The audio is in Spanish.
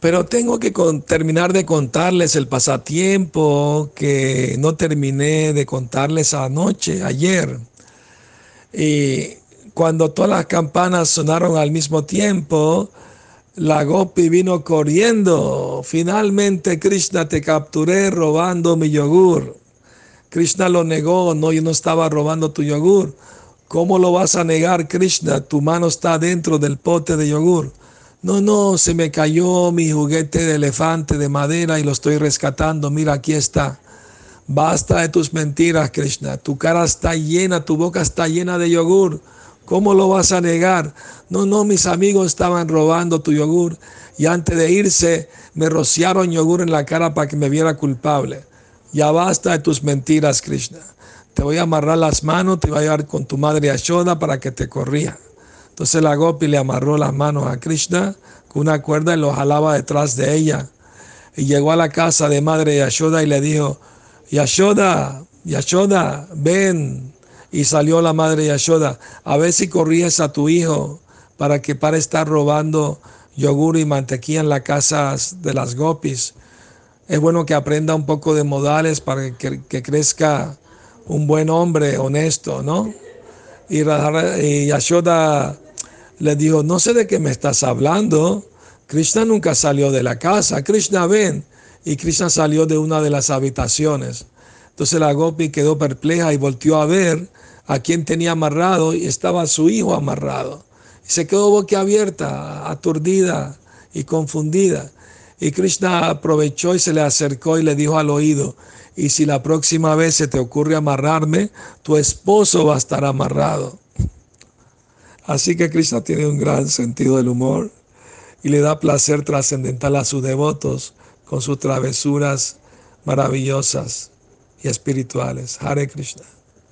Pero tengo que terminar de contarles el pasatiempo que no terminé de contarles anoche, ayer. Y cuando todas las campanas sonaron al mismo tiempo, la Gopi vino corriendo. Finalmente, Krishna, te capturé robando mi yogur. Krishna lo negó, no, yo no estaba robando tu yogur. ¿Cómo lo vas a negar, Krishna? Tu mano está dentro del pote de yogur. No, no, se me cayó mi juguete de elefante de madera y lo estoy rescatando. Mira, aquí está. Basta de tus mentiras, Krishna. Tu cara está llena, tu boca está llena de yogur. ¿Cómo lo vas a negar? No, no, mis amigos estaban robando tu yogur y antes de irse me rociaron yogur en la cara para que me viera culpable. Ya basta de tus mentiras, Krishna. Te voy a amarrar las manos, te voy a llevar con tu madre Ashoda para que te corrija. Entonces la Gopi le amarró las manos a Krishna con una cuerda y lo jalaba detrás de ella. Y llegó a la casa de madre Yashoda y le dijo, Yashoda, Yashoda, ven, y salió la madre Yashoda, a ver si corrías a tu hijo para que para estar robando yogur y mantequilla en las casas de las gopis. Es bueno que aprenda un poco de modales para que, crezca un buen hombre honesto, ¿no? Y Yashoda le dijo, no sé de qué me estás hablando. Krishna nunca salió de la casa. Krishna ven. Y Krishna salió de una de las habitaciones. Entonces la Gopi quedó perpleja y volteó a ver a quien tenía amarrado y estaba su hijo amarrado. Y se quedó boquiabierta, aturdida y confundida. Y Krishna aprovechó y se le acercó y le dijo al oído, y si la próxima vez se te ocurre amarrarme, tu esposo va a estar amarrado. Así que Krishna tiene un gran sentido del humor y le da placer trascendental a sus devotos con sus travesuras maravillosas y espirituales. Hare Krishna.